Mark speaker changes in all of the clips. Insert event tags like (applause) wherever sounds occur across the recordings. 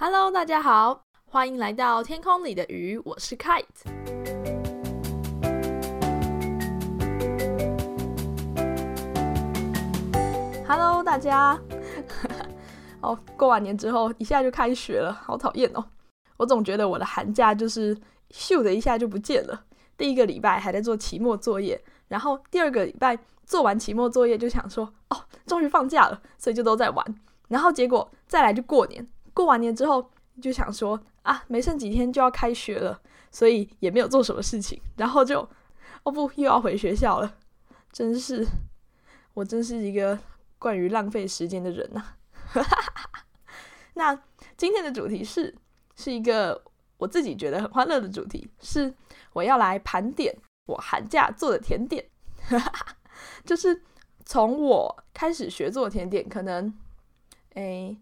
Speaker 1: Hello，大家好，欢迎来到天空里的鱼，我是 Kite。Hello，大家。(laughs) 哦，过完年之后一下就开学了，好讨厌哦！我总觉得我的寒假就是咻的一下就不见了。第一个礼拜还在做期末作业，然后第二个礼拜做完期末作业就想说，哦，终于放假了，所以就都在玩。然后结果再来就过年。过完年之后就想说啊，没剩几天就要开学了，所以也没有做什么事情，(laughs) 然后就哦不，又要回学校了，真是我真是一个惯于浪费时间的人呐。(laughs) 那今天的主题是是一个我自己觉得很欢乐的主题，是我要来盘点我寒假做的甜点，(laughs) 就是从我开始学做甜点，可能诶。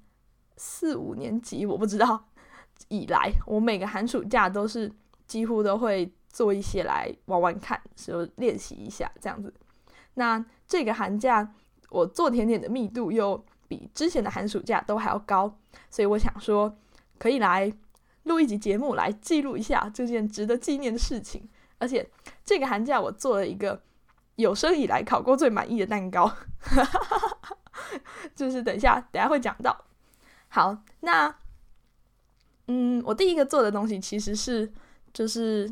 Speaker 1: 四五年级，我不知道以来，我每个寒暑假都是几乎都会做一些来玩玩看，就练习一下这样子。那这个寒假我做甜点的密度又比之前的寒暑假都还要高，所以我想说可以来录一集节目来记录一下这件值得纪念的事情。而且这个寒假我做了一个有生以来烤过最满意的蛋糕，(laughs) 就是等一下等下会讲到。好，那嗯，我第一个做的东西其实是就是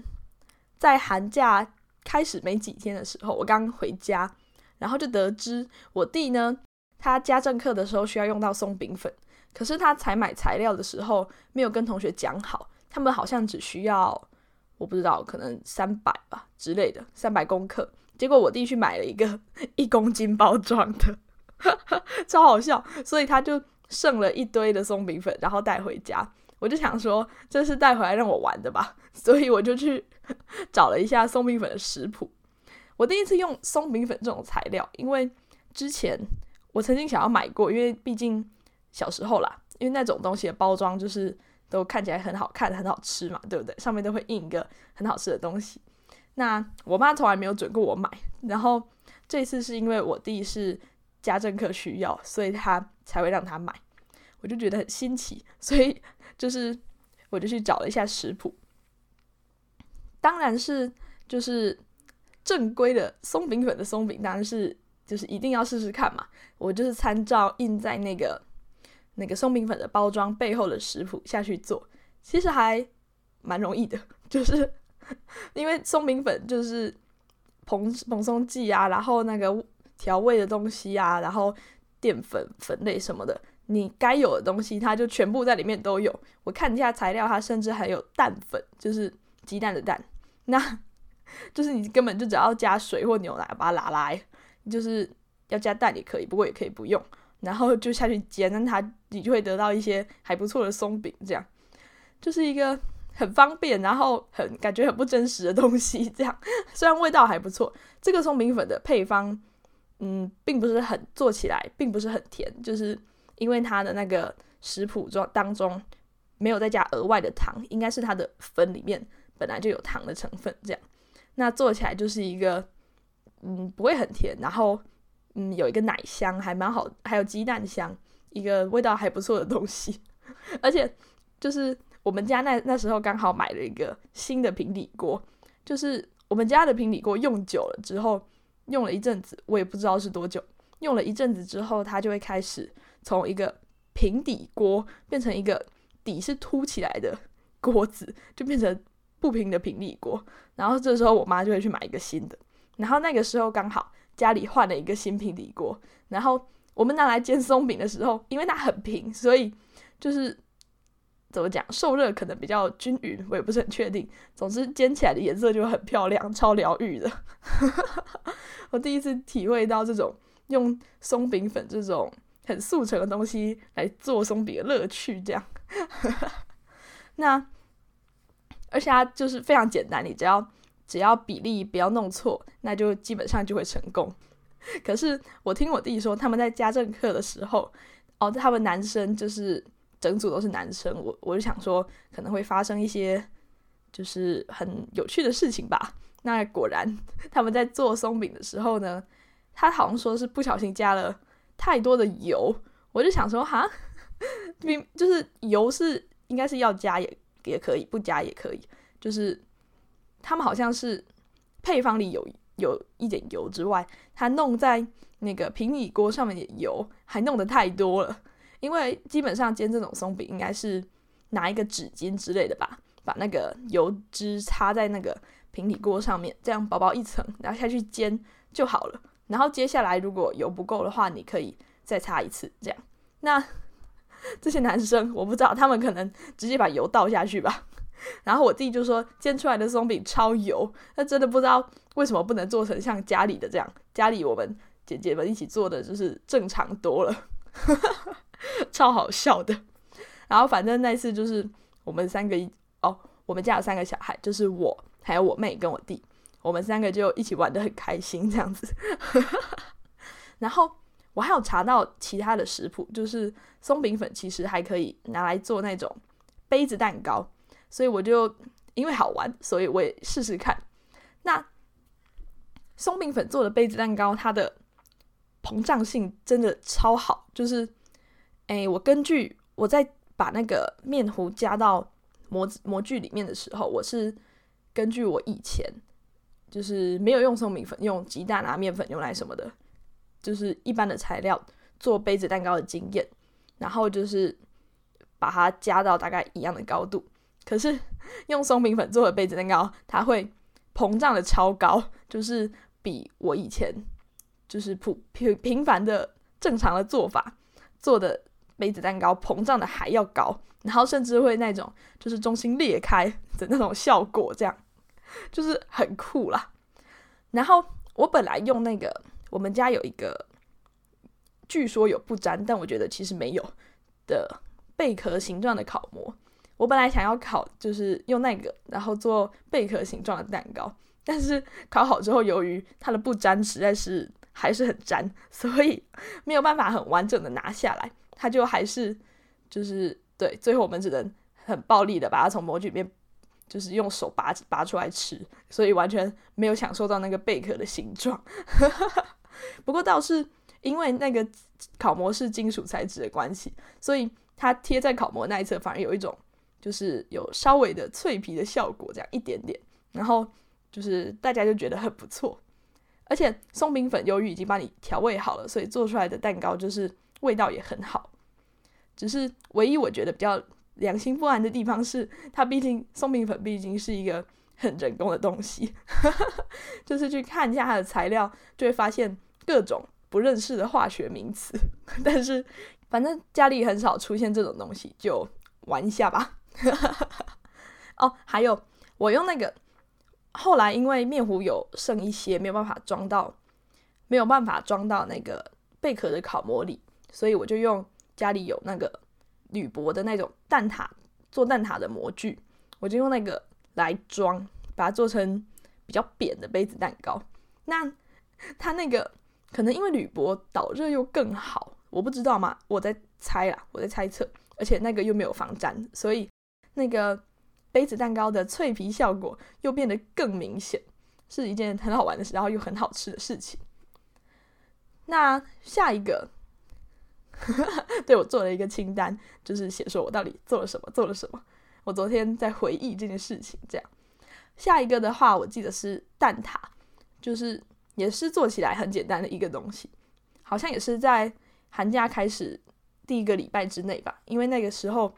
Speaker 1: 在寒假开始没几天的时候，我刚回家，然后就得知我弟呢，他家政课的时候需要用到松饼粉，可是他采买材料的时候没有跟同学讲好，他们好像只需要我不知道可能三百吧之类的三百公克，结果我弟去买了一个 (laughs) 一公斤包装的，(laughs) 超好笑，所以他就。剩了一堆的松饼粉，然后带回家，我就想说这是带回来让我玩的吧，(laughs) 所以我就去 (laughs) 找了一下松饼粉的食谱。我第一次用松饼粉这种材料，因为之前我曾经想要买过，因为毕竟小时候啦，因为那种东西的包装就是都看起来很好看、很好吃嘛，对不对？上面都会印一个很好吃的东西。那我妈从来没有准过我买，然后这次是因为我弟是。家政课需要，所以他才会让他买，我就觉得很新奇，所以就是我就去找了一下食谱，当然是就是正规的松饼粉的松饼，当然是就是一定要试试看嘛。我就是参照印在那个那个松饼粉的包装背后的食谱下去做，其实还蛮容易的，就是因为松饼粉就是蓬蓬松剂啊，然后那个。调味的东西啊，然后淀粉、粉类什么的，你该有的东西，它就全部在里面都有。我看一下材料，它甚至还有蛋粉，就是鸡蛋的蛋。那就是你根本就只要加水或牛奶把它拉来，就是要加蛋也可以，不过也可以不用。然后就下去煎，那它你就会得到一些还不错的松饼。这样就是一个很方便，然后很感觉很不真实的东西。这样虽然味道还不错，这个松饼粉的配方。嗯，并不是很做起来，并不是很甜，就是因为它的那个食谱中当中没有再加额外的糖，应该是它的粉里面本来就有糖的成分，这样那做起来就是一个嗯不会很甜，然后嗯有一个奶香还蛮好，还有鸡蛋香，一个味道还不错的东西，(laughs) 而且就是我们家那那时候刚好买了一个新的平底锅，就是我们家的平底锅用久了之后。用了一阵子，我也不知道是多久。用了一阵子之后，它就会开始从一个平底锅变成一个底是凸起来的锅子，就变成不平的平底锅。然后这时候我妈就会去买一个新的。然后那个时候刚好家里换了一个新平底锅，然后我们拿来煎松饼的时候，因为它很平，所以就是。怎么讲？受热可能比较均匀，我也不是很确定。总之煎起来的颜色就很漂亮，超疗愈的。(laughs) 我第一次体会到这种用松饼粉这种很速成的东西来做松饼的乐趣。这样，(laughs) 那而且它就是非常简单，你只要只要比例不要弄错，那就基本上就会成功。可是我听我弟说，他们在家政课的时候，哦，他们男生就是。整组都是男生，我我就想说可能会发生一些就是很有趣的事情吧。那果然 (laughs) 他们在做松饼的时候呢，他好像说是不小心加了太多的油，我就想说哈，(laughs) 明就是油是应该是要加也也可以，不加也可以。就是他们好像是配方里有有一点油之外，他弄在那个平底锅上面的油还弄得太多了。因为基本上煎这种松饼应该是拿一个纸巾之类的吧，把那个油脂擦在那个平底锅上面，这样薄薄一层，然后下去煎就好了。然后接下来如果油不够的话，你可以再擦一次，这样。那 (laughs) 这些男生我不知道，他们可能直接把油倒下去吧。(laughs) 然后我弟就说煎出来的松饼超油，那真的不知道为什么不能做成像家里的这样，家里我们姐姐们一起做的就是正常多了。(laughs) 超好笑的，然后反正那次就是我们三个一哦，我们家有三个小孩，就是我还有我妹跟我弟，我们三个就一起玩的很开心这样子。(laughs) 然后我还有查到其他的食谱，就是松饼粉其实还可以拿来做那种杯子蛋糕，所以我就因为好玩，所以我也试试看。那松饼粉做的杯子蛋糕，它的膨胀性真的超好，就是。哎，我根据我在把那个面糊加到模模具里面的时候，我是根据我以前就是没有用松米粉，用鸡蛋啊、面粉、牛奶什么的，就是一般的材料做杯子蛋糕的经验，然后就是把它加到大概一样的高度。可是 (laughs) 用松饼粉做的杯子蛋糕，它会膨胀的超高，就是比我以前就是普平平凡的正常的做法做的。杯子蛋糕膨胀的还要高，然后甚至会那种就是中心裂开的那种效果，这样就是很酷啦。然后我本来用那个，我们家有一个，据说有不粘，但我觉得其实没有的贝壳形状的烤模。我本来想要烤，就是用那个，然后做贝壳形状的蛋糕，但是烤好之后，由于它的不粘实在是还是很粘，所以没有办法很完整的拿下来。它就还是就是对，最后我们只能很暴力的把它从模具里面，就是用手拔拔出来吃，所以完全没有享受到那个贝壳的形状。(laughs) 不过倒是因为那个烤模是金属材质的关系，所以它贴在烤模那一侧反而有一种就是有稍微的脆皮的效果，这样一点点，然后就是大家就觉得很不错。而且松饼粉由于已经帮你调味好了，所以做出来的蛋糕就是味道也很好。只是唯一我觉得比较良心不安的地方是，它毕竟松饼粉毕竟是一个很人工的东西，(laughs) 就是去看一下它的材料，就会发现各种不认识的化学名词。(laughs) 但是反正家里很少出现这种东西，就玩一下吧。(laughs) 哦，还有我用那个，后来因为面糊有剩一些，没有办法装到，没有办法装到那个贝壳的烤模里，所以我就用。家里有那个铝箔的那种蛋挞做蛋挞的模具，我就用那个来装，把它做成比较扁的杯子蛋糕。那它那个可能因为铝箔导热又更好，我不知道嘛，我在猜啦，我在猜测。而且那个又没有防粘，所以那个杯子蛋糕的脆皮效果又变得更明显，是一件很好玩的事，然后又很好吃的事情。那下一个。(laughs) 对我做了一个清单，就是写说我到底做了什么，做了什么。我昨天在回忆这件事情，这样。下一个的话，我记得是蛋挞，就是也是做起来很简单的一个东西，好像也是在寒假开始第一个礼拜之内吧。因为那个时候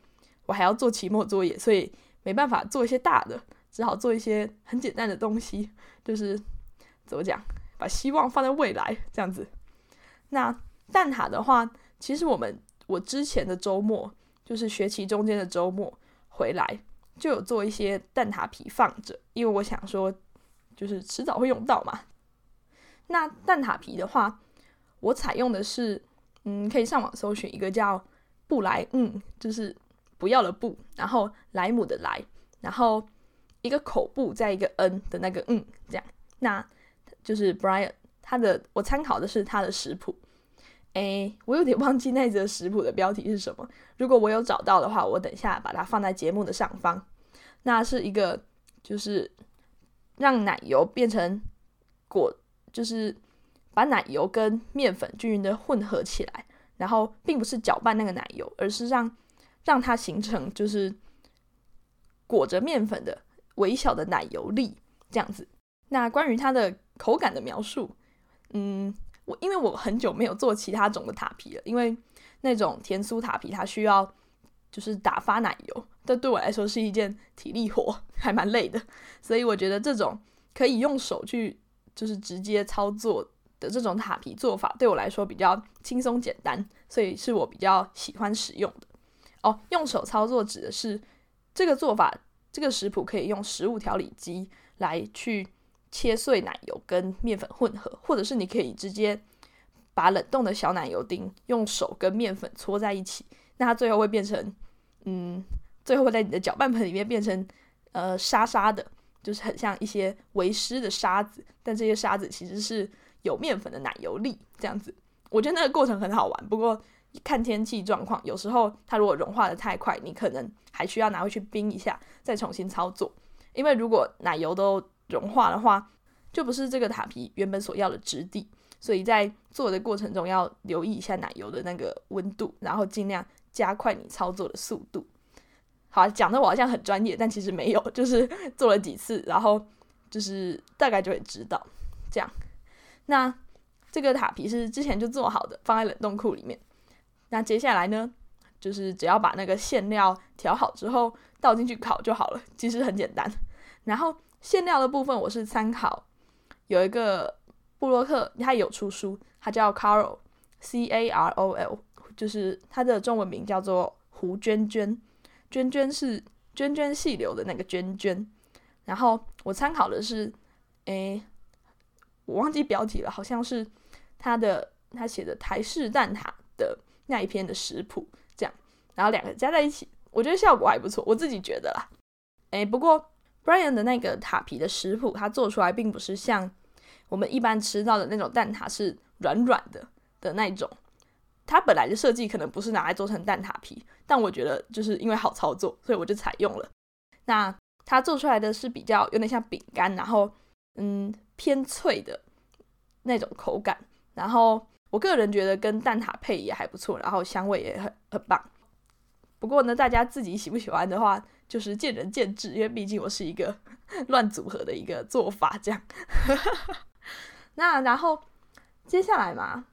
Speaker 1: 我还要做期末作业，所以没办法做一些大的，只好做一些很简单的东西，就是怎么讲，把希望放在未来这样子。那蛋挞的话。其实我们我之前的周末，就是学期中间的周末回来，就有做一些蛋挞皮放着，因为我想说，就是迟早会用到嘛。那蛋挞皮的话，我采用的是，嗯，可以上网搜寻一个叫布莱，嗯，就是不要了布，然后莱姆的莱，然后一个口部在一个 n 的那个嗯，这样，那就是 Brian，他的我参考的是他的食谱。哎，我有点忘记那则食谱的标题是什么。如果我有找到的话，我等下把它放在节目的上方。那是一个，就是让奶油变成果，就是把奶油跟面粉均匀的混合起来，然后并不是搅拌那个奶油，而是让让它形成就是裹着面粉的微小的奶油粒这样子。那关于它的口感的描述，嗯，我因为我很久没有做其他种的塔皮了，因为那种甜酥塔皮它需要就是打发奶油，这对我来说是一件体力活，还蛮累的，所以我觉得这种可以用手去就是直接操作的这种塔皮做法，对我来说比较轻松简单，所以是我比较喜欢使用的。哦，用手操作指的是这个做法，这个食谱可以用食物调理机来去。切碎奶油跟面粉混合，或者是你可以直接把冷冻的小奶油丁用手跟面粉搓在一起，那它最后会变成，嗯，最后会在你的搅拌盆里面变成呃沙沙的，就是很像一些为湿的沙子，但这些沙子其实是有面粉的奶油粒这样子。我觉得那个过程很好玩，不过看天气状况，有时候它如果融化的太快，你可能还需要拿回去冰一下，再重新操作，因为如果奶油都融化的话，就不是这个塔皮原本所要的质地，所以在做的过程中要留意一下奶油的那个温度，然后尽量加快你操作的速度。好，讲的我好像很专业，但其实没有，(laughs) 就是做了几次，然后就是大概就会知道这样。那这个塔皮是之前就做好的，放在冷冻库里面。那接下来呢，就是只要把那个馅料调好之后倒进去烤就好了，其实很简单。然后。馅料的部分，我是参考有一个布洛克，他有出书，他叫 Carol C A R O L，就是他的中文名叫做胡娟娟，娟娟是涓涓细流的那个娟娟。然后我参考的是，诶，我忘记标题了，好像是他的他写的台式蛋挞的那一篇的食谱，这样，然后两个加在一起，我觉得效果还不错，我自己觉得啦。诶，不过。Brian 的那个塔皮的食谱，它做出来并不是像我们一般吃到的那种蛋挞是软软的的那种。它本来的设计可能不是拿来做成蛋挞皮，但我觉得就是因为好操作，所以我就采用了。那它做出来的是比较有点像饼干，然后嗯偏脆的那种口感。然后我个人觉得跟蛋挞配也还不错，然后香味也很很棒。不过呢，大家自己喜不喜欢的话。就是见仁见智，因为毕竟我是一个 (laughs) 乱组合的一个做法，这样。(laughs) 那然后接下来嘛，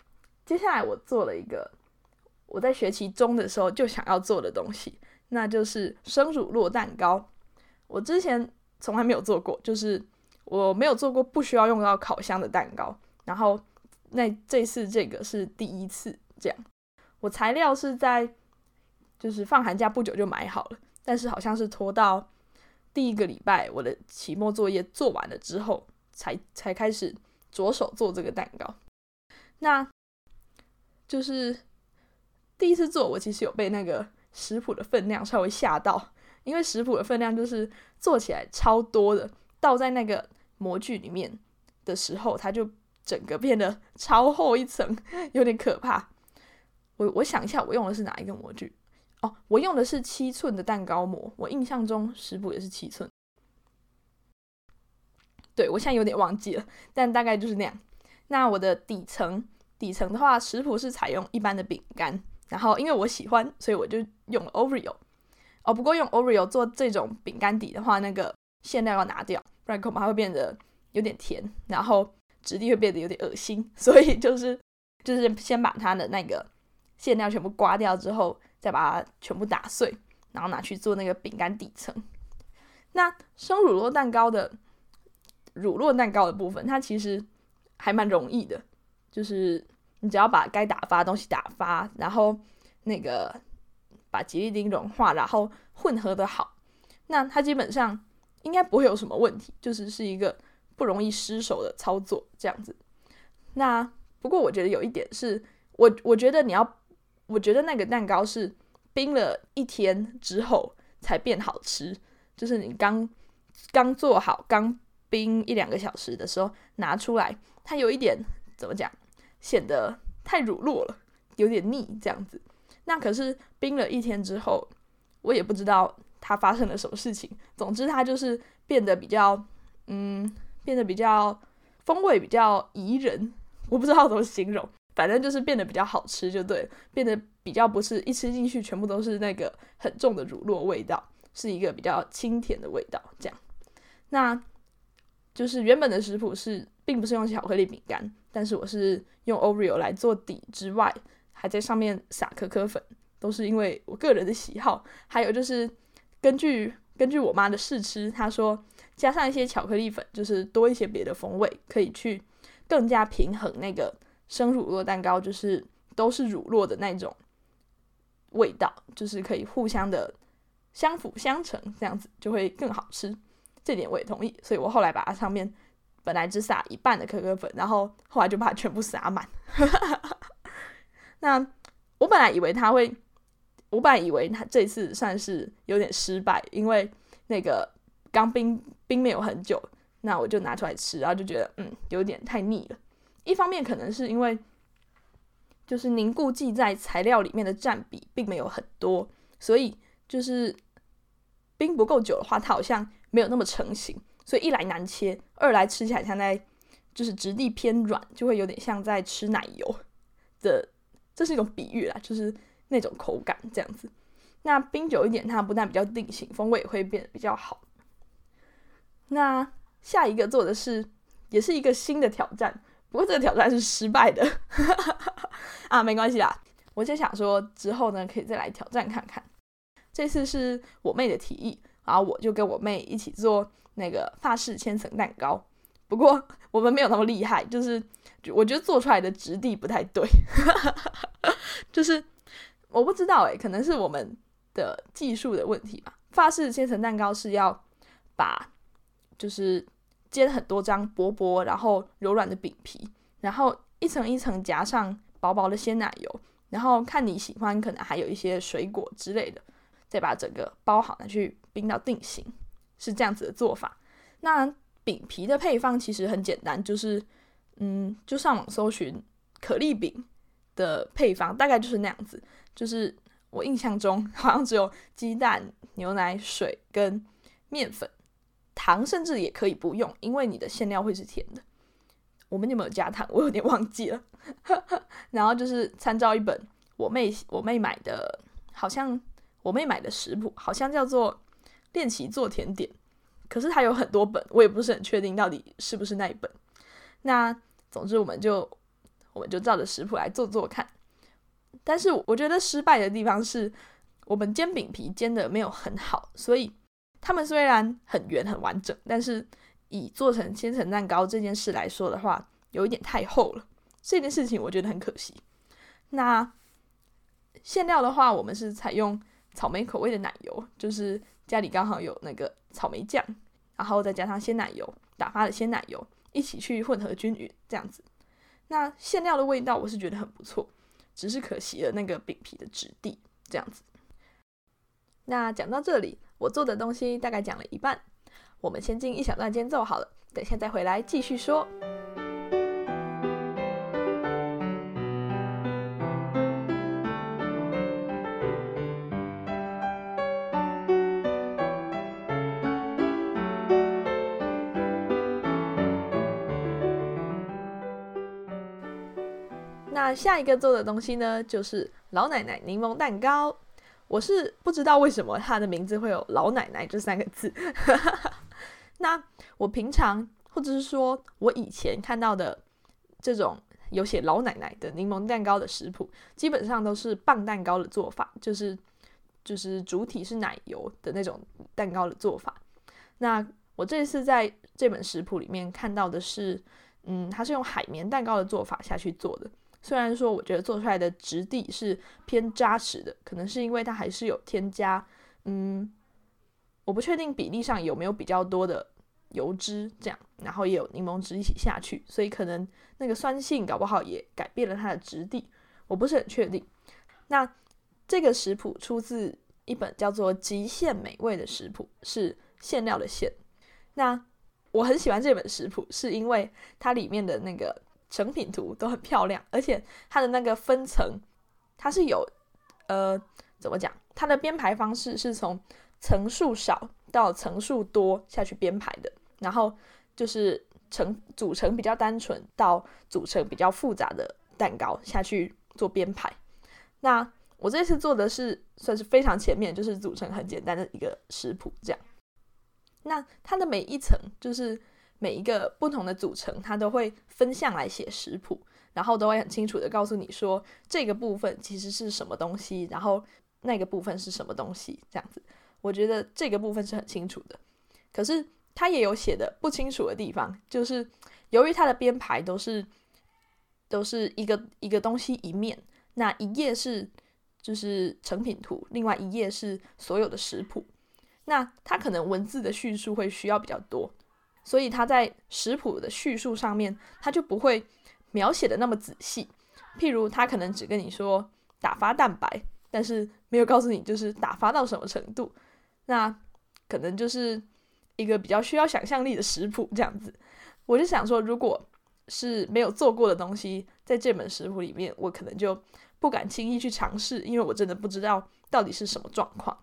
Speaker 1: 接下来我做了一个我在学期中的时候就想要做的东西，那就是生乳酪蛋糕。我之前从来没有做过，就是我没有做过不需要用到烤箱的蛋糕。然后那这次这个是第一次这样。我材料是在就是放寒假不久就买好了。但是好像是拖到第一个礼拜，我的期末作业做完了之后，才才开始着手做这个蛋糕。那就是第一次做，我其实有被那个食谱的分量稍微吓到，因为食谱的分量就是做起来超多的，倒在那个模具里面的时候，它就整个变得超厚一层，有点可怕。我我想一下，我用的是哪一个模具？哦，我用的是七寸的蛋糕模，我印象中食谱也是七寸。对我现在有点忘记了，但大概就是那样。那我的底层，底层的话，食谱是采用一般的饼干，然后因为我喜欢，所以我就用了 Oreo。哦，不过用 Oreo 做这种饼干底的话，那个馅料要拿掉，不然恐怕会变得有点甜，然后质地会变得有点恶心。所以就是就是先把它的那个馅料全部刮掉之后。再把它全部打碎，然后拿去做那个饼干底层。那生乳酪蛋糕的乳酪蛋糕的部分，它其实还蛮容易的，就是你只要把该打发的东西打发，然后那个把吉利丁融化，然后混合的好，那它基本上应该不会有什么问题，就是是一个不容易失手的操作这样子。那不过我觉得有一点是，我我觉得你要。我觉得那个蛋糕是冰了一天之后才变好吃，就是你刚刚做好、刚冰一两个小时的时候拿出来，它有一点怎么讲，显得太乳酪了，有点腻这样子。那可是冰了一天之后，我也不知道它发生了什么事情。总之，它就是变得比较，嗯，变得比较风味比较宜人，我不知道怎么形容。反正就是变得比较好吃，就对，变得比较不是一吃进去全部都是那个很重的乳酪味道，是一个比较清甜的味道。这样，那就是原本的食谱是并不是用巧克力饼干，但是我是用 Oreo 来做底之外，还在上面撒可可粉，都是因为我个人的喜好。还有就是根据根据我妈的试吃，她说加上一些巧克力粉，就是多一些别的风味，可以去更加平衡那个生乳酪蛋糕，就是都是乳酪的那种。味道就是可以互相的相辅相成，这样子就会更好吃。这点我也同意，所以我后来把它上面本来只撒一半的可可粉，然后后来就把它全部撒满。(laughs) 那我本来以为他会，我本来以为他这次算是有点失败，因为那个刚冰冰没有很久，那我就拿出来吃，然后就觉得嗯有点太腻了。一方面可能是因为。就是凝固剂在材料里面的占比并没有很多，所以就是冰不够久的话，它好像没有那么成型，所以一来难切，二来吃起来像在就是质地偏软，就会有点像在吃奶油的，这是一种比喻啦，就是那种口感这样子。那冰久一点，它不但比较定型，风味也会变得比较好。那下一个做的是，也是一个新的挑战。不过这个挑战是失败的 (laughs) 啊，没关系啦。我就想说之后呢，可以再来挑战看看。这次是我妹的提议，然后我就跟我妹一起做那个法式千层蛋糕。不过我们没有那么厉害，就是我觉得做出来的质地不太对，(laughs) 就是我不知道诶，可能是我们的技术的问题吧。法式千层蛋糕是要把就是。煎很多张薄薄然后柔软的饼皮，然后一层一层夹上薄薄的鲜奶油，然后看你喜欢，可能还有一些水果之类的，再把整个包好拿去冰到定型，是这样子的做法。那饼皮的配方其实很简单，就是嗯，就上网搜寻可丽饼的配方，大概就是那样子。就是我印象中好像只有鸡蛋、牛奶、水跟面粉。糖甚至也可以不用，因为你的馅料会是甜的。我们有没有加糖？我有点忘记了。(laughs) 然后就是参照一本我妹我妹买的，好像我妹买的食谱，好像叫做《练习做甜点》。可是它有很多本，我也不是很确定到底是不是那一本。那总之我们就我们就照着食谱来做做看。但是我觉得失败的地方是我们煎饼皮煎的没有很好，所以。它们虽然很圆很完整，但是以做成千层蛋糕这件事来说的话，有一点太厚了。这件事情我觉得很可惜。那馅料的话，我们是采用草莓口味的奶油，就是家里刚好有那个草莓酱，然后再加上鲜奶油，打发的鲜奶油一起去混合均匀，这样子。那馅料的味道我是觉得很不错，只是可惜了那个饼皮的质地这样子。那讲到这里。我做的东西大概讲了一半，我们先进一小段间奏好了，等下再回来继续说。那下一个做的东西呢，就是老奶奶柠檬蛋糕。我是不知道为什么他的名字会有“老奶奶”这三个字。(laughs) 那我平常或者是说我以前看到的这种有写“老奶奶”的柠檬蛋糕的食谱，基本上都是棒蛋糕的做法，就是就是主体是奶油的那种蛋糕的做法。那我这次在这本食谱里面看到的是，嗯，它是用海绵蛋糕的做法下去做的。虽然说我觉得做出来的质地是偏扎实的，可能是因为它还是有添加，嗯，我不确定比例上有没有比较多的油脂这样，然后也有柠檬汁一起下去，所以可能那个酸性搞不好也改变了它的质地，我不是很确定。那这个食谱出自一本叫做《极限美味》的食谱，是馅料的馅。那我很喜欢这本食谱，是因为它里面的那个。成品图都很漂亮，而且它的那个分层，它是有，呃，怎么讲？它的编排方式是从层数少到层数多下去编排的，然后就是成组成比较单纯到组成比较复杂的蛋糕下去做编排。那我这次做的是算是非常前面，就是组成很简单的一个食谱这样。那它的每一层就是每一个不同的组成，它都会分项来写食谱，然后都会很清楚的告诉你说这个部分其实是什么东西，然后那个部分是什么东西这样子。我觉得这个部分是很清楚的，可是它也有写的不清楚的地方，就是由于它的编排都是都是一个一个东西一面，那一页是就是成品图，另外一页是所有的食谱，那它可能文字的叙述会需要比较多，所以他在食谱的叙述上面，他就不会描写的那么仔细。譬如他可能只跟你说打发蛋白，但是没有告诉你就是打发到什么程度。那可能就是一个比较需要想象力的食谱这样子，我就想说，如果是没有做过的东西，在这本食谱里面，我可能就不敢轻易去尝试，因为我真的不知道到底是什么状况。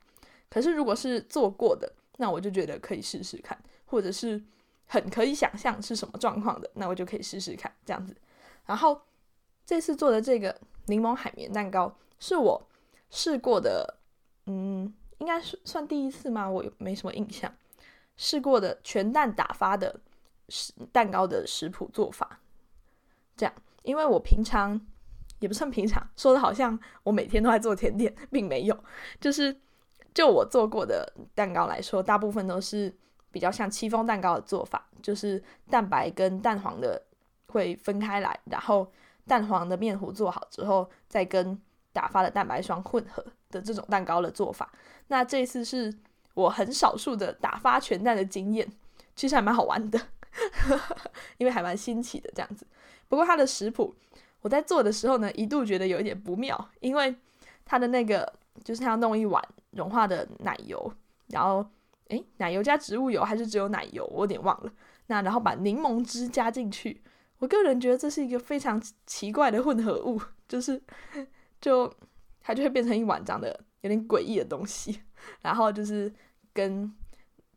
Speaker 1: 可是如果是做过的，那我就觉得可以试试看，或者是很可以想象是什么状况的，那我就可以试试看这样子。然后这次做的这个柠檬海绵蛋糕是我试过的，嗯。应该是算第一次吗？我没什么印象。试过的全蛋打发的食蛋糕的食谱做法，这样，因为我平常也不算平常，说的好像我每天都在做甜点，并没有。就是就我做过的蛋糕来说，大部分都是比较像戚风蛋糕的做法，就是蛋白跟蛋黄的会分开来，然后蛋黄的面糊做好之后，再跟打发的蛋白霜混合的这种蛋糕的做法。那这次是我很少数的打发全蛋的经验，其实还蛮好玩的，(laughs) 因为还蛮新奇的这样子。不过它的食谱，我在做的时候呢，一度觉得有一点不妙，因为它的那个就是它要弄一碗融化的奶油，然后诶，奶油加植物油还是只有奶油，我有点忘了。那然后把柠檬汁加进去，我个人觉得这是一个非常奇怪的混合物，就是就它就会变成一碗长得。有点诡异的东西，然后就是跟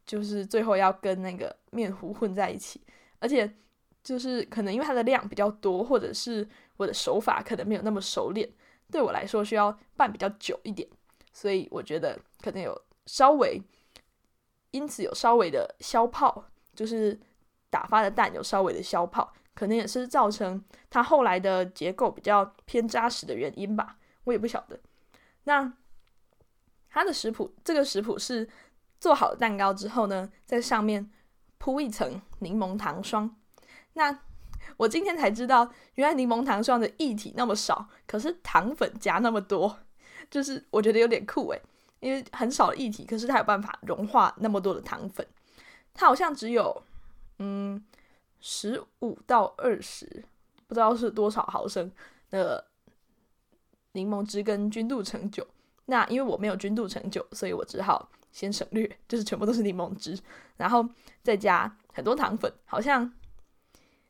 Speaker 1: 就是最后要跟那个面糊混在一起，而且就是可能因为它的量比较多，或者是我的手法可能没有那么熟练，对我来说需要拌比较久一点，所以我觉得可能有稍微因此有稍微的消泡，就是打发的蛋有稍微的消泡，可能也是造成它后来的结构比较偏扎实的原因吧，我也不晓得。那。它的食谱，这个食谱是做好蛋糕之后呢，在上面铺一层柠檬糖霜。那我今天才知道，原来柠檬糖霜的液体那么少，可是糖粉加那么多，就是我觉得有点酷诶，因为很少的液体，可是它有办法融化那么多的糖粉。它好像只有嗯十五到二十，不知道是多少毫升的柠檬汁跟君度橙酒。那因为我没有君度橙酒，所以我只好先省略，就是全部都是柠檬汁，然后再加很多糖粉，好像，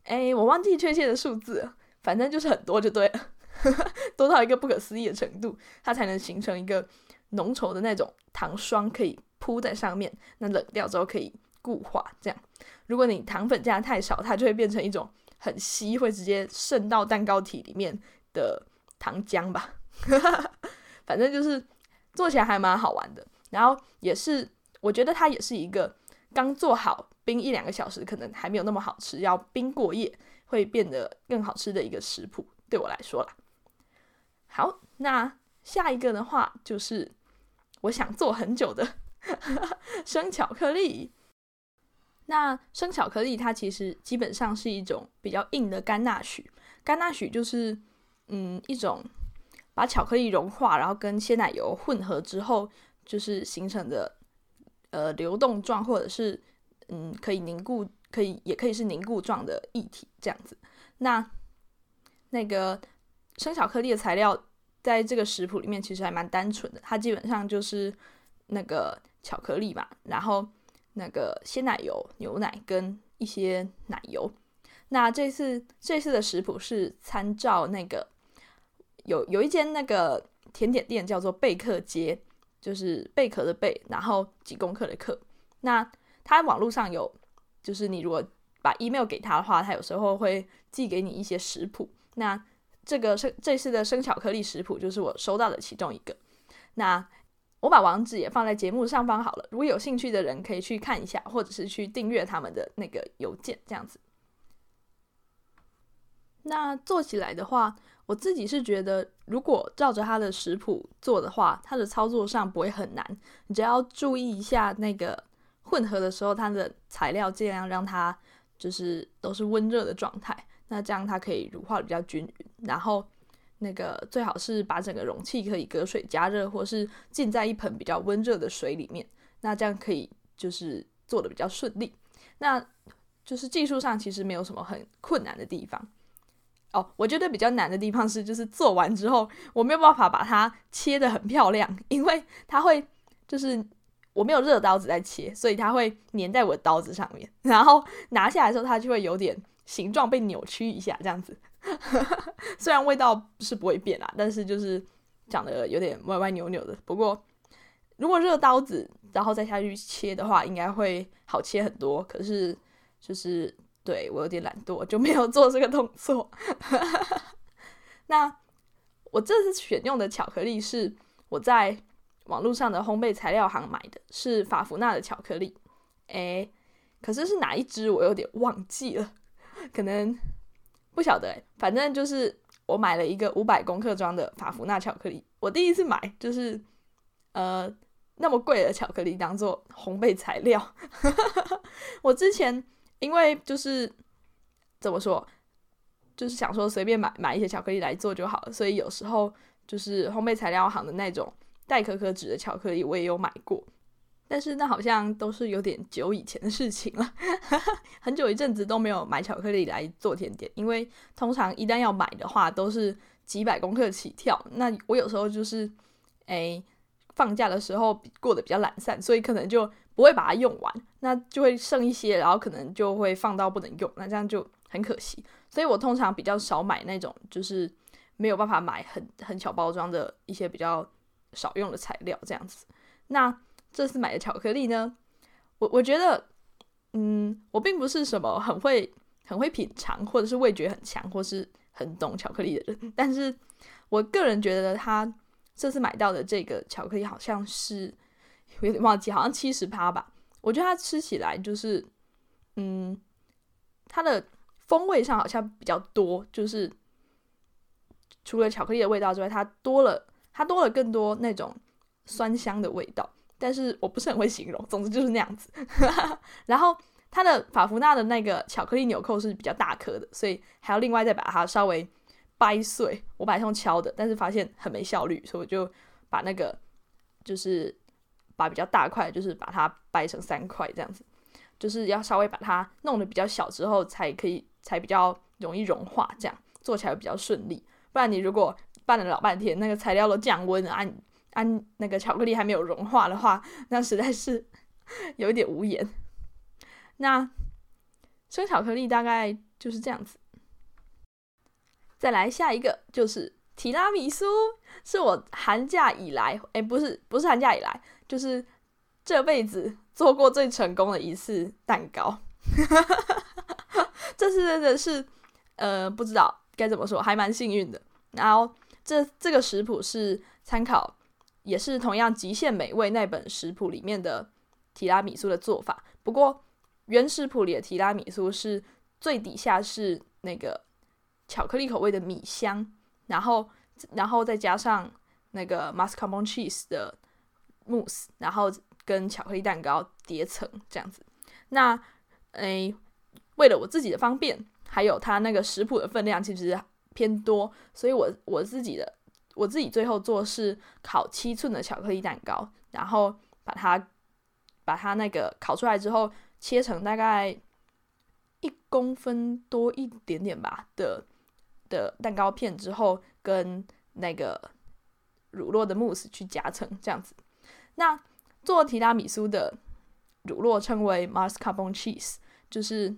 Speaker 1: 哎，我忘记确切的数字，反正就是很多就对了，(laughs) 多到一个不可思议的程度，它才能形成一个浓稠的那种糖霜，可以铺在上面，那冷掉之后可以固化。这样，如果你糖粉加太少，它就会变成一种很稀，会直接渗到蛋糕体里面的糖浆吧。(laughs) 反正就是做起来还蛮好玩的，然后也是我觉得它也是一个刚做好冰一两个小时，可能还没有那么好吃，要冰过夜会变得更好吃的一个食谱，对我来说啦。好，那下一个的话就是我想做很久的 (laughs) 生巧克力。那生巧克力它其实基本上是一种比较硬的甘纳许，甘纳许就是嗯一种。把巧克力融化，然后跟鲜奶油混合之后，就是形成的呃流动状，或者是嗯可以凝固，可以也可以是凝固状的液体这样子。那那个生巧克力的材料在这个食谱里面其实还蛮单纯的，它基本上就是那个巧克力嘛，然后那个鲜奶油、牛奶跟一些奶油。那这次这次的食谱是参照那个。有有一间那个甜点店叫做贝克街，就是贝壳的贝，然后几公克的克。那他网络上有，就是你如果把 email 给他的话，他有时候会寄给你一些食谱。那这个生这次的生巧克力食谱就是我收到的其中一个。那我把网址也放在节目上方好了，如果有兴趣的人可以去看一下，或者是去订阅他们的那个邮件这样子。那做起来的话，我自己是觉得，如果照着他的食谱做的话，它的操作上不会很难，你只要注意一下那个混合的时候，它的材料尽量让它就是都是温热的状态，那这样它可以乳化的比较均匀，然后。那个最好是把整个容器可以隔水加热，或是浸在一盆比较温热的水里面，那这样可以就是做的比较顺利。那就是技术上其实没有什么很困难的地方。哦，我觉得比较难的地方是，就是做完之后我没有办法把它切的很漂亮，因为它会就是我没有热刀子在切，所以它会粘在我的刀子上面，然后拿下来的时候它就会有点形状被扭曲一下这样子。(laughs) 虽然味道是不会变啦，但是就是长得有点歪歪扭扭的。不过如果热刀子然后再下去切的话，应该会好切很多。可是就是对我有点懒惰，就没有做这个动作。(laughs) 那我这次选用的巧克力是我在网络上的烘焙材料行买的，是法芙娜的巧克力。诶，可是是哪一支我有点忘记了，可能。不晓得哎，反正就是我买了一个五百公克装的法芙娜巧克力。我第一次买就是呃那么贵的巧克力当做烘焙材料。(laughs) 我之前因为就是怎么说，就是想说随便买买一些巧克力来做就好了，所以有时候就是烘焙材料行的那种带可可脂的巧克力我也有买过。但是那好像都是有点久以前的事情了，很久一阵子都没有买巧克力来做甜点，因为通常一旦要买的话都是几百公克起跳。那我有时候就是诶放假的时候过得比较懒散，所以可能就不会把它用完，那就会剩一些，然后可能就会放到不能用，那这样就很可惜。所以我通常比较少买那种就是没有办法买很很小包装的一些比较少用的材料这样子。那这次买的巧克力呢，我我觉得，嗯，我并不是什么很会很会品尝，或者是味觉很强，或是很懂巧克力的人。(laughs) 但是我个人觉得，他这次买到的这个巧克力好像是有点忘记，好像七十趴吧。我觉得它吃起来就是，嗯，它的风味上好像比较多，就是除了巧克力的味道之外，它多了，它多了更多那种酸香的味道。但是我不是很会形容，总之就是那样子。(laughs) 然后它的法芙娜的那个巧克力纽扣是比较大颗的，所以还要另外再把它稍微掰碎。我本来用敲的，但是发现很没效率，所以我就把那个就是把比较大块，就是把它掰成三块这样子，就是要稍微把它弄得比较小之后，才可以才比较容易融化，这样做起来比较顺利。不然你如果拌了老半天，那个材料都降温啊。按那个巧克力还没有融化的话，那实在是 (laughs) 有一点无言。那生巧克力大概就是这样子。再来下一个就是提拉米苏，是我寒假以来，哎，不是不是寒假以来，就是这辈子做过最成功的一次蛋糕。(laughs) 这次真的是呃不知道该怎么说，还蛮幸运的。然后这这个食谱是参考。也是同样极限美味那本食谱里面的提拉米苏的做法，不过原食谱里的提拉米苏是最底下是那个巧克力口味的米香，然后然后再加上那个 mascarpone cheese 的慕斯，然后跟巧克力蛋糕叠层这样子。那诶，为了我自己的方便，还有它那个食谱的分量其实偏多，所以我我自己的。我自己最后做是烤七寸的巧克力蛋糕，然后把它把它那个烤出来之后，切成大概一公分多一点点吧的的蛋糕片之后，跟那个乳酪的慕斯去夹层这样子。那做提拉米苏的乳酪称为 mascapon cheese，就是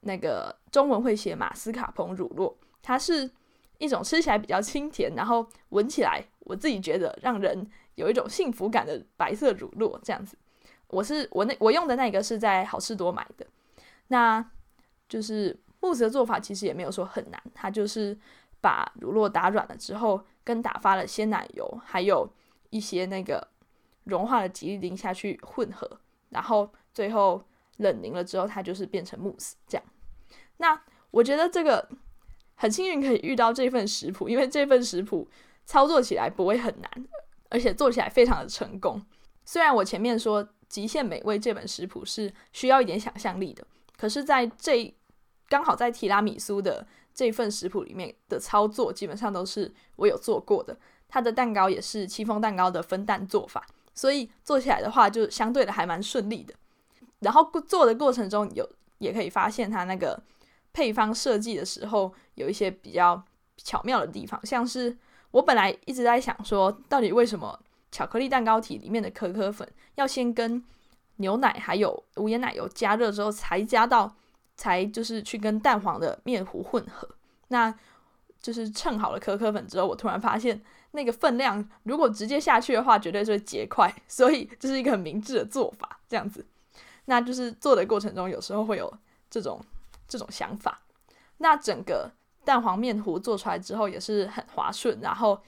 Speaker 1: 那个中文会写马斯卡彭乳酪，它是。一种吃起来比较清甜，然后闻起来我自己觉得让人有一种幸福感的白色乳酪这样子。我是我那我用的那个是在好事多买的，那就是慕斯的做法其实也没有说很难，它就是把乳酪打软了之后，跟打发了鲜奶油，还有一些那个融化的吉利丁下去混合，然后最后冷凝了之后，它就是变成慕斯这样。那我觉得这个很幸运可以遇到这份食谱，因为这份食谱操作起来不会很难，而且做起来非常的成功。虽然我前面说《极限美味》这本食谱是需要一点想象力的，可是在这刚好在提拉米苏的。这份食谱里面的操作基本上都是我有做过的，它的蛋糕也是戚风蛋糕的分蛋做法，所以做起来的话就相对的还蛮顺利的。然后做的过程中有也可以发现它那个配方设计的时候有一些比较巧妙的地方，像是我本来一直在想说，到底为什么巧克力蛋糕体里面的可可粉要先跟牛奶还有无盐奶油加热之后才加到。才就是去跟蛋黄的面糊混合，那就是称好了可可粉之后，我突然发现那个分量如果直接下去的话，绝对是会结块，所以这是一个很明智的做法。这样子，那就是做的过程中有时候会有这种这种想法。那整个蛋黄面糊做出来之后也是很滑顺，然后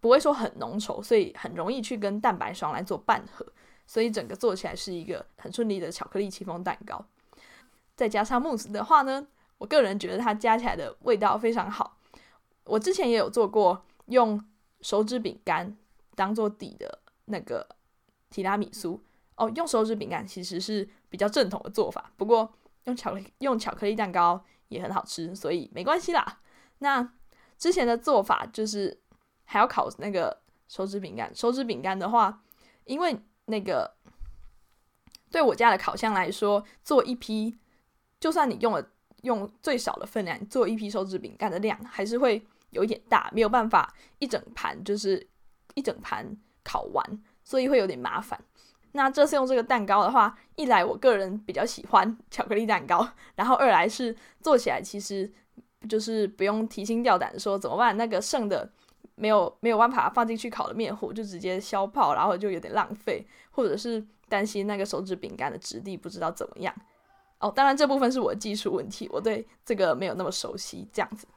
Speaker 1: 不会说很浓稠，所以很容易去跟蛋白霜来做拌合，所以整个做起来是一个很顺利的巧克力戚风蛋糕。再加上慕斯的话呢，我个人觉得它加起来的味道非常好。我之前也有做过用手指饼干当做底的那个提拉米苏哦，用手指饼干其实是比较正统的做法。不过用巧克力用巧克力蛋糕也很好吃，所以没关系啦。那之前的做法就是还要烤那个手指饼干。手指饼干的话，因为那个对我家的烤箱来说，做一批。就算你用了用最少的分量做一批手指饼干的量，还是会有一点大，没有办法一整盘就是一整盘烤完，所以会有点麻烦。那这次用这个蛋糕的话，一来我个人比较喜欢 (laughs) 巧克力蛋糕，然后二来是做起来其实就是不用提心吊胆说怎么办，那个剩的没有没有办法放进去烤的面糊就直接消泡，然后就有点浪费，或者是担心那个手指饼干的质地不知道怎么样。哦，当然这部分是我的技术问题，我对这个没有那么熟悉。这样子，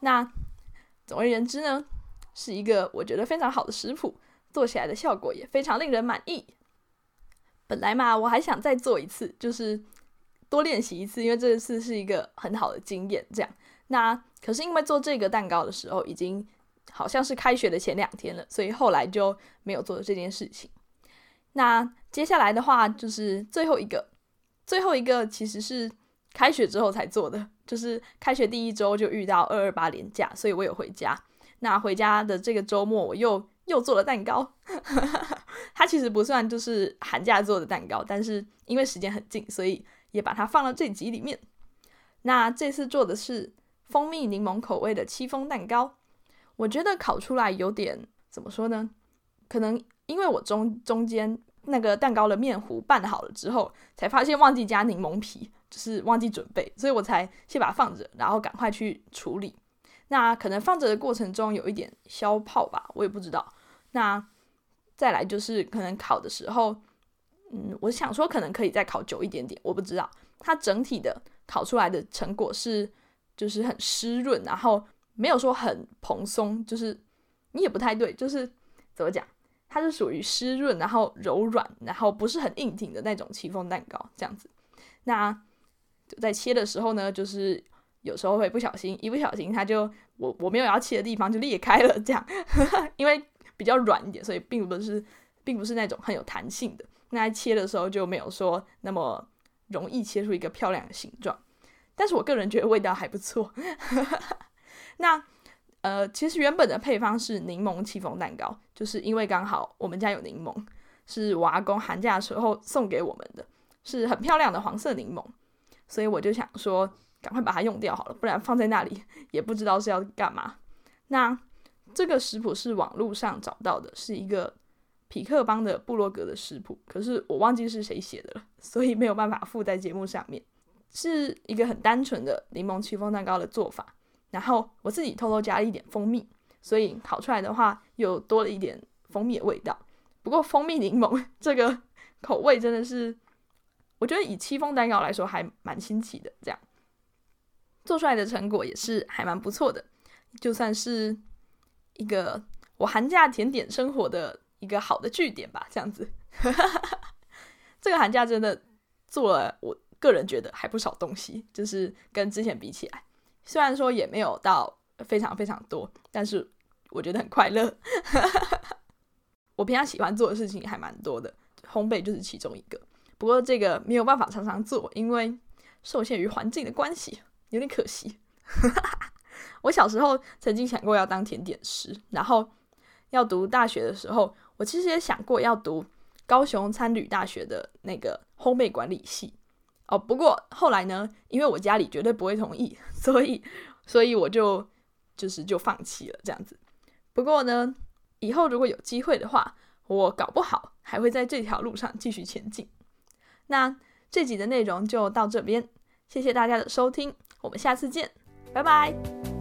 Speaker 1: 那总而言之呢，是一个我觉得非常好的食谱，做起来的效果也非常令人满意。本来嘛，我还想再做一次，就是多练习一次，因为这次是一个很好的经验。这样，那可是因为做这个蛋糕的时候，已经好像是开学的前两天了，所以后来就没有做这件事情。那接下来的话，就是最后一个。最后一个其实是开学之后才做的，就是开学第一周就遇到二二八连假，所以我有回家。那回家的这个周末，我又又做了蛋糕。(laughs) 它其实不算就是寒假做的蛋糕，但是因为时间很近，所以也把它放到这集里面。那这次做的是蜂蜜柠檬口味的戚风蛋糕，我觉得烤出来有点怎么说呢？可能因为我中中间。那个蛋糕的面糊拌好了之后，才发现忘记加柠檬皮，就是忘记准备，所以我才先把它放着，然后赶快去处理。那可能放着的过程中有一点消泡吧，我也不知道。那再来就是可能烤的时候，嗯，我想说可能可以再烤久一点点，我不知道。它整体的烤出来的成果是就是很湿润，然后没有说很蓬松，就是你也不太对，就是怎么讲？它是属于湿润，然后柔软，然后不是很硬挺的那种戚风蛋糕这样子。那就在切的时候呢，就是有时候会不小心，一不小心它就我我没有要切的地方就裂开了，这样，(laughs) 因为比较软一点，所以并不是并不是那种很有弹性的。那切的时候就没有说那么容易切出一个漂亮的形状。但是我个人觉得味道还不错。(laughs) 那。呃，其实原本的配方是柠檬戚风蛋糕，就是因为刚好我们家有柠檬，是我阿公寒假时候送给我们的，是很漂亮的黄色柠檬，所以我就想说，赶快把它用掉好了，不然放在那里 (laughs) 也不知道是要干嘛。那这个食谱是网络上找到的，是一个匹克邦的部落格的食谱，可是我忘记是谁写的了，所以没有办法附在节目上面，是一个很单纯的柠檬戚风蛋糕的做法。然后我自己偷偷加了一点蜂蜜，所以烤出来的话又多了一点蜂蜜的味道。不过蜂蜜柠檬这个口味真的是，我觉得以戚风蛋糕来说还蛮新奇的。这样做出来的成果也是还蛮不错的。就算是一个我寒假甜点生活的一个好的据点吧。这样子，(laughs) 这个寒假真的做了，我个人觉得还不少东西，就是跟之前比起来，虽然说也没有到非常非常多，但是我觉得很快乐。(laughs) 我平常喜欢做的事情还蛮多的，烘焙就是其中一个。不过这个没有办法常常做，因为受限于环境的关系，有点可惜。(laughs) 我小时候曾经想过要当甜点师，然后要读大学的时候，我其实也想过要读高雄参旅大学的那个烘焙管理系。哦，不过后来呢，因为我家里绝对不会同意，(laughs) 所以所以我就就是就放弃了这样子。不过呢，以后如果有机会的话，我搞不好还会在这条路上继续前进。那这集的内容就到这边，谢谢大家的收听，我们下次见，拜拜。